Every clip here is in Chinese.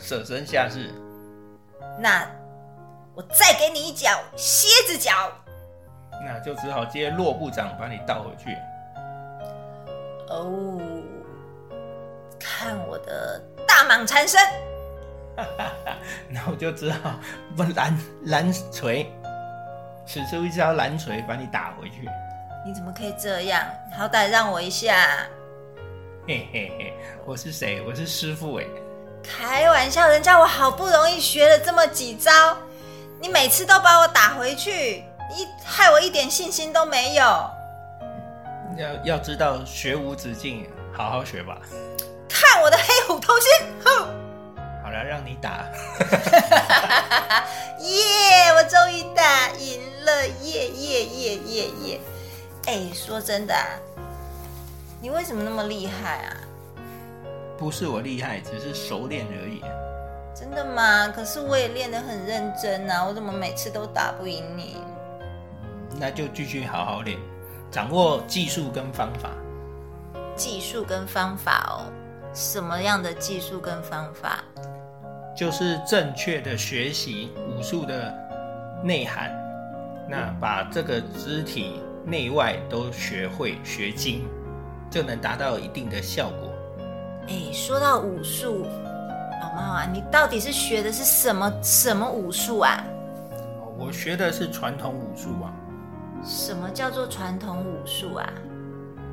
舍身下士？那我再给你一脚蝎子脚。那就只好接骆部长把你倒回去。哦，看我的大蟒缠身！那我就只好不蓝蓝锤，使出一招蓝锤把你打回去。你怎么可以这样？好歹让我一下！嘿嘿嘿，我是谁？我是师傅哎！开玩笑，人家我好不容易学了这么几招，你每次都把我打回去，你害我一点信心都没有。要要知道学无止境，好好学吧。看我的黑虎偷心！哼！好了，让你打。耶！我终于打赢了！耶耶耶耶耶！哎，说真的，你为什么那么厉害啊？不是我厉害，只是熟练而已。真的吗？可是我也练得很认真啊，我怎么每次都打不赢你？那就继续好好练，掌握技术跟方法。技术跟方法哦，什么样的技术跟方法？就是正确的学习武术的内涵，那把这个肢体内外都学会学精，就能达到一定的效果。哎，说到武术，老猫啊，你到底是学的是什么什么武术啊？我学的是传统武术啊。什么叫做传统武术啊？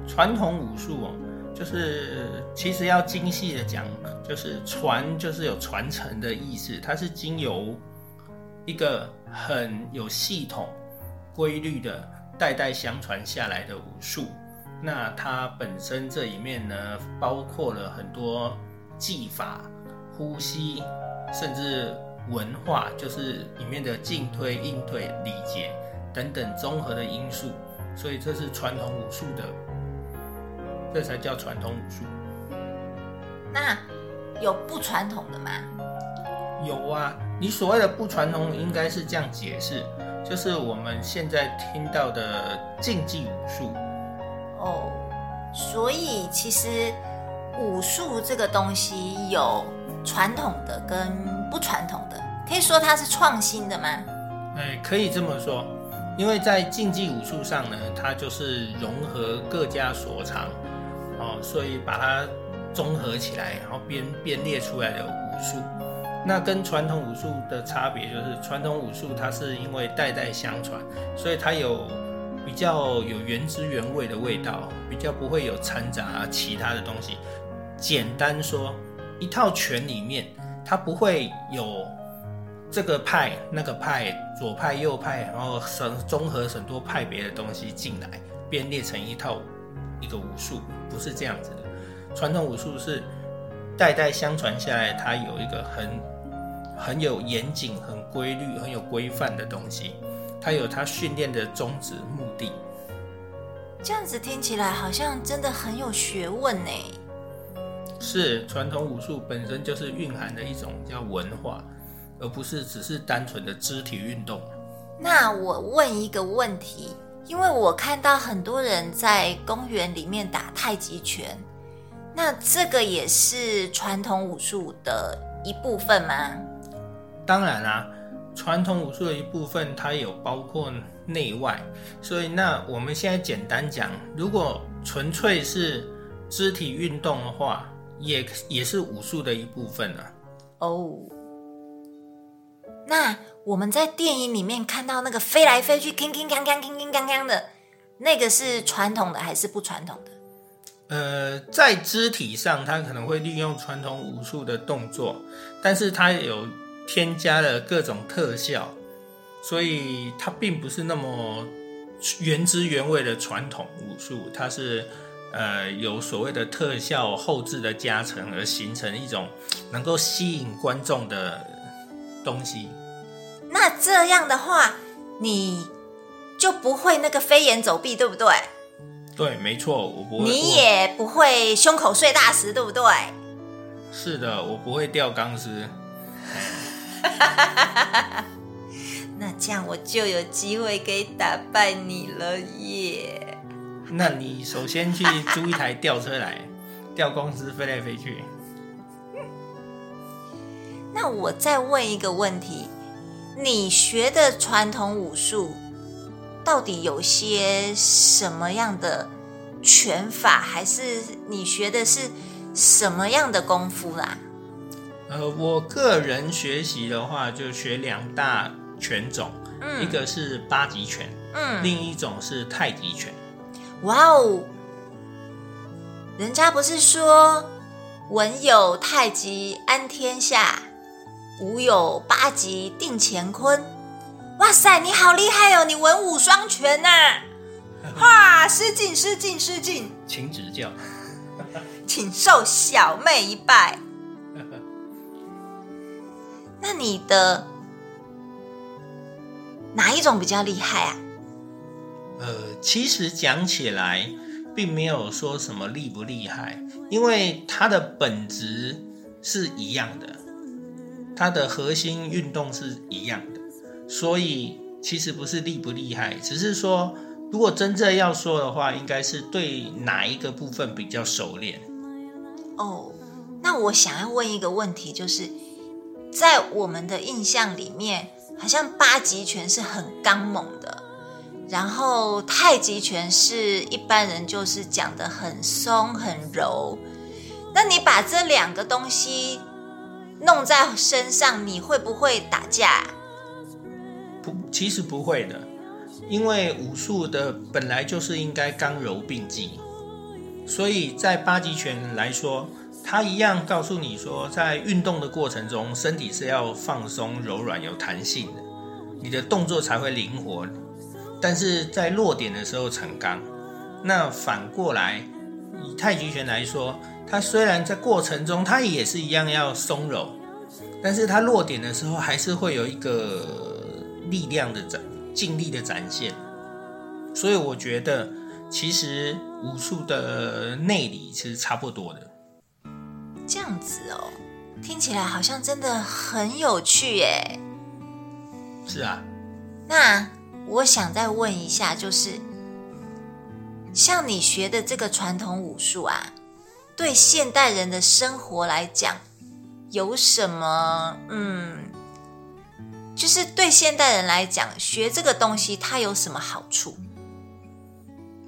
传统武术哦，就是其实要精细的讲，就是传就是有传承的意思，它是经由一个很有系统、规律的代代相传下来的武术。那它本身这里面呢，包括了很多技法、呼吸，甚至文化，就是里面的进退、应对、礼节等等综合的因素。所以这是传统武术的，这才叫传统武术。那有不传统的吗？有啊，你所谓的不传统，应该是这样解释，就是我们现在听到的竞技武术。哦，所以其实武术这个东西有传统的跟不传统的，可以说它是创新的吗？哎，可以这么说，因为在竞技武术上呢，它就是融合各家所长，哦，所以把它综合起来，然后编编列出来的武术。那跟传统武术的差别就是，传统武术它是因为代代相传，所以它有。比较有原汁原味的味道，比较不会有掺杂其他的东西。简单说，一套拳里面，它不会有这个派那个派，左派右派，然后省综合很多派别的东西进来编列成一套一个武术，不是这样子的。传统武术是代代相传下来，它有一个很很有严谨、很规律、很有规范的东西。它有他训练的宗旨目的，这样子听起来好像真的很有学问呢。是传统武术本身就是蕴含的一种叫文化，而不是只是单纯的肢体运动。那我问一个问题，因为我看到很多人在公园里面打太极拳，那这个也是传统武术的一部分吗？当然啦。传统武术的一部分，它有包括内外，所以那我们现在简单讲，如果纯粹是肢体运动的话，也也是武术的一部分啊。哦，那我们在电影里面看到那个飞来飞去、铿铿锵锵、铿铿锵锵的，那个是传统的还是不传统的？呃，在肢体上，它可能会利用传统武术的动作，但是它有。添加了各种特效，所以它并不是那么原汁原味的传统武术，它是呃有所谓的特效后置的加成而形成一种能够吸引观众的东西。那这样的话，你就不会那个飞檐走壁，对不对？对，没错，我不会。你也不会胸口碎大石，对不对？是的，我不会掉钢丝。那这样我就有机会可以打败你了耶！那你首先去租一台吊车来，吊公司飞来飞去。那我再问一个问题：你学的传统武术到底有些什么样的拳法，还是你学的是什么样的功夫啦？呃，我个人学习的话，就学两大拳种，嗯一个是八极拳，嗯，另一种是太极拳。哇哦！人家不是说“文有太极安天下，武有八极定乾坤”？哇塞，你好厉害哦！你文武双全呐、哇，失敬失敬失敬，请指教。请受小妹一拜。那你的哪一种比较厉害啊？呃，其实讲起来，并没有说什么厉不厉害，因为它的本质是一样的，它的核心运动是一样的，所以其实不是厉不厉害，只是说，如果真正要说的话，应该是对哪一个部分比较熟练。哦，那我想要问一个问题，就是在我们的印象里面，好像八极拳是很刚猛的，然后太极拳是一般人就是讲的很松很柔。那你把这两个东西弄在身上，你会不会打架？不，其实不会的，因为武术的本来就是应该刚柔并济，所以在八极拳来说，它一样告诉你说，在运动的过程中，身体是要放松、柔软、有弹性的，你的动作才会灵活。但是在落点的时候成刚。那反过来，以太极拳来说，它虽然在过程中它也是一样要松柔，但是它落点的时候还是会有一个力量的展，尽力的展现。所以我觉得，其实武术的内里其实差不多的。这样子哦，听起来好像真的很有趣耶。是啊，那我想再问一下，就是像你学的这个传统武术啊，对现代人的生活来讲，有什么嗯，就是对现代人来讲，学这个东西它有什么好处？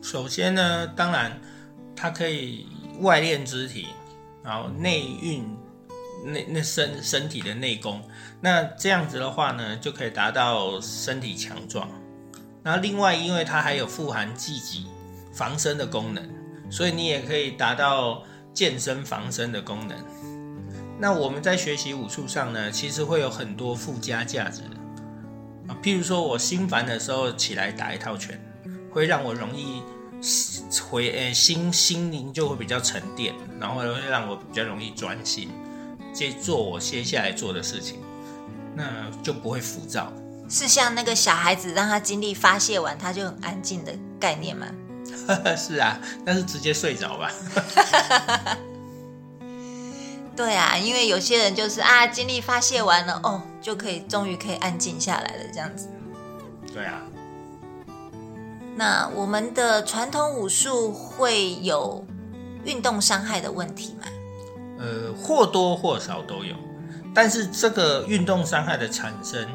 首先呢，当然它可以外练肢体，然后内运那那身身体的内功。那这样子的话呢，就可以达到身体强壮。然后另外，因为它还有富含积极防身的功能，所以你也可以达到健身防身的功能。那我们在学习武术上呢，其实会有很多附加价值啊，譬如说我心烦的时候起来打一套拳，会让我容易回呃心心灵就会比较沉淀，然后会让我比较容易专心，接做我接下来做的事情，那就不会浮躁。是像那个小孩子让他精力发泄完，他就很安静的概念吗？是啊，但是直接睡着吧。对啊，因为有些人就是啊，精力发泄完了，哦，就可以终于可以安静下来了，这样子。对啊，那我们的传统武术会有运动伤害的问题吗？呃，或多或少都有，但是这个运动伤害的产生，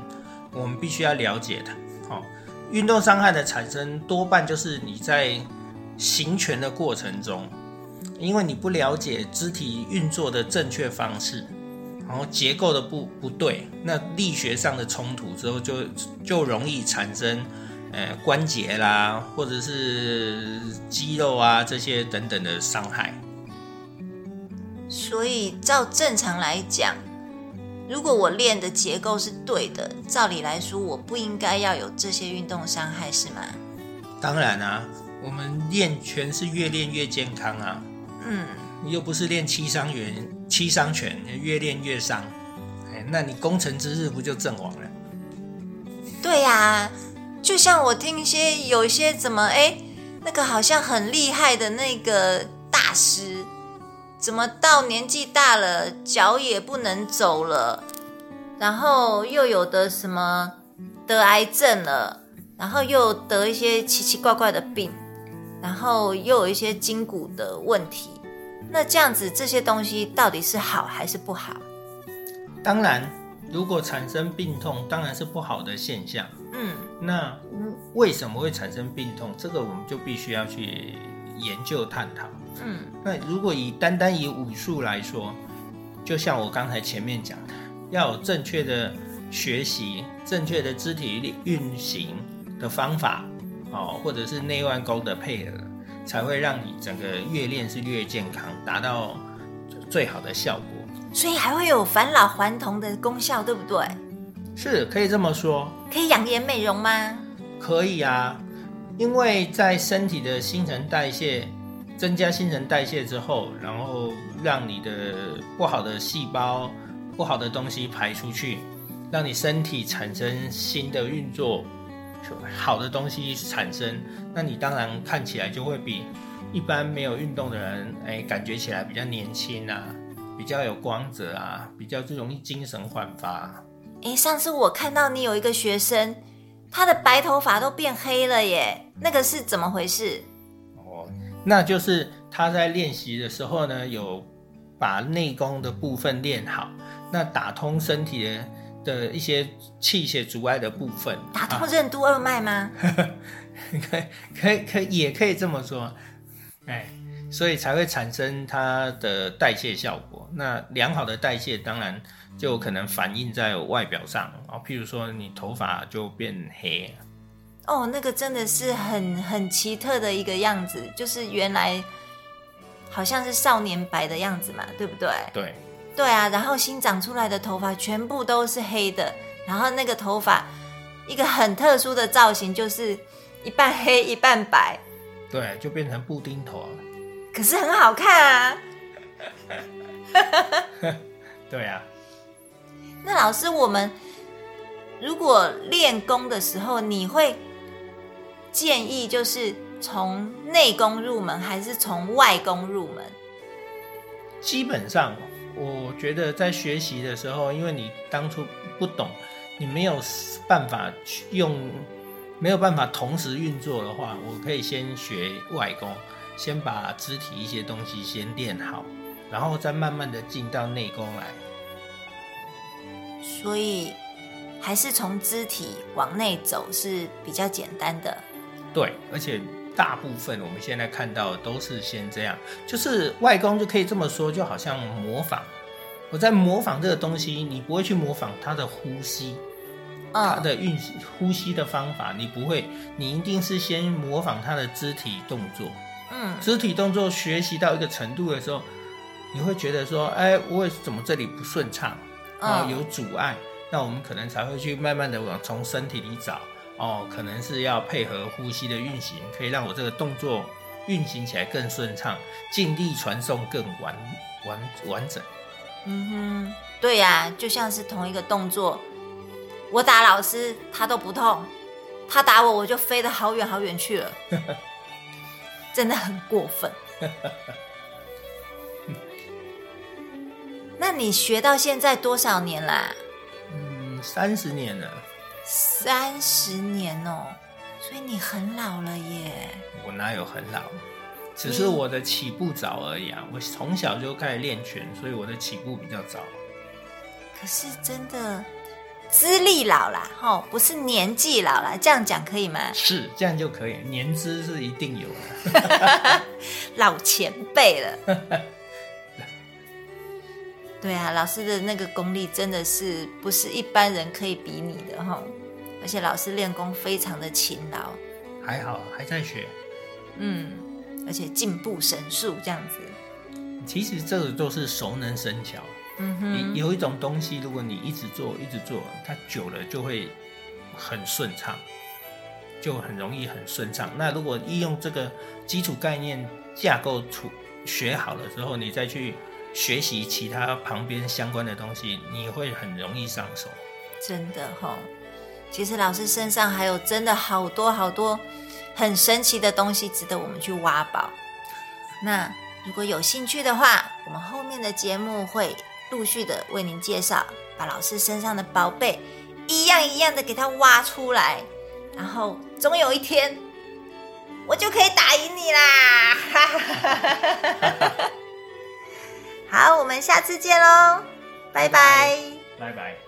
我们必须要了解它。好、运动伤害的产生多半就是你在行拳的过程中，因为你不了解肢体运作的正确方式，然后结构的不不对，那力学上的冲突之后就就容易产生呃关节啦，或者是肌肉啊这些等等的伤害。所以照正常来讲，如果我练的结构是对的，照理来说我不应该要有这些运动伤害，是吗？当然啊，我们练拳是越练越健康啊，嗯，又不是练七伤拳，七伤拳越练越伤，哎，那你功成之日不就阵亡了？对呀、就像我听一些有一些怎么哎，那个好像很厉害的那个大师，怎么到年纪大了脚也不能走了，然后又有的什么得癌症了，然后又得一些奇奇怪怪的病，然后又有一些筋骨的问题。那这样子这些东西到底是好还是不好？当然，如果产生病痛，当然是不好的现象。嗯，那为什么会产生病痛？这个我们就必须要去研究探讨。嗯，那如果以单单以武术来说，就像我刚才前面讲的，要有正确的学习、正确的肢体运行的方法，哦，或者是内外功的配合，才会让你整个越练是越健康，达到最好的效果。所以还会有返老还童的功效，对不对？是可以这么说，可以养颜美容吗？可以啊，因为在身体的新陈代谢增加新陈代谢之后，然后让你的不好的细胞、不好的东西排出去，让你身体产生新的运作，好的东西产生，那你当然看起来就会比一般没有运动的人，哎，感觉起来比较年轻啊，比较有光泽啊，比较就容易精神焕发。诶，上次我看到你有一个学生，他的白头发都变黑了耶，那个是怎么回事？哦，那就是他在练习的时候呢，有把内功的部分练好，那打通身体的的一些气血阻碍的部分，打通任督二脉吗？可以可以可以也可以这么说，哎，所以才会产生它的代谢效果。那良好的代谢当然。就可能反映在外表上啊，譬如说你头发就变黑，哦，那个真的是很很奇特的一个样子，就是原来好像是少年白的样子嘛，对不对？对，对啊，然后新长出来的头发全部都是黑的，然后那个头发一个很特殊的造型，就是一半黑一半白，对，就变成布丁头了，可是很好看啊，对啊。那老师，我们如果练功的时候，你会建议就是从内功入门，还是从外功入门？基本上，我觉得在学习的时候，因为你当初不懂，你没有办法用，没有办法同时运作的话，我可以先学外功，先把肢体一些东西先练好，然后再慢慢的进到内功来。所以还是从肢体往内走是比较简单的。对，而且大部分我们现在看到都是先这样，就是外公就可以这么说，就好像模仿。我在模仿这个东西，你不会去模仿他的呼吸，他的运呼吸的方法，你不会，你一定是先模仿他的肢体动作。嗯，肢体动作学习到一个程度的时候，你会觉得说，哎，我怎么这里不顺畅？哦，有阻碍，那我们可能才会去慢慢的往从身体里找哦，可能是要配合呼吸的运行，可以让我这个动作运行起来更顺畅，尽力传送更完完完整。嗯哼，对呀，就像是同一个动作，我打老师他都不痛，他打我我就飞得好远好远去了，真的很过分。那你学到现在多少年啦？嗯，三十年了。三十年哦，所以你很老了耶。我哪有很老？只是我的起步早而已啊。我从小就开始练拳，所以我的起步比较早。可是真的资历老啦，吼，不是年纪老啦，这样讲可以吗？是，这样就可以。年资是一定有的，老前辈了。对啊，老师的那个功力真的是不是一般人可以比拟的哈，而且老师练功非常的勤劳，还好还在学，嗯，而且进步神速这样子。其实这个都是熟能生巧，嗯哼，有一种东西，如果你一直做一直做，它久了就会很顺畅，就很容易很顺畅。那如果利用这个基础概念架构出学好了之后，你再去。学习其他旁边相关的东西，你会很容易上手。真的哈，其实老师身上还有真的好多好多很神奇的东西，值得我们去挖宝。那如果有兴趣的话，我们后面的节目会陆续的为您介绍，把老师身上的宝贝一样一样的给它挖出来，然后总有一天我就可以打赢你啦！好，我们下次见喽，拜拜。拜拜。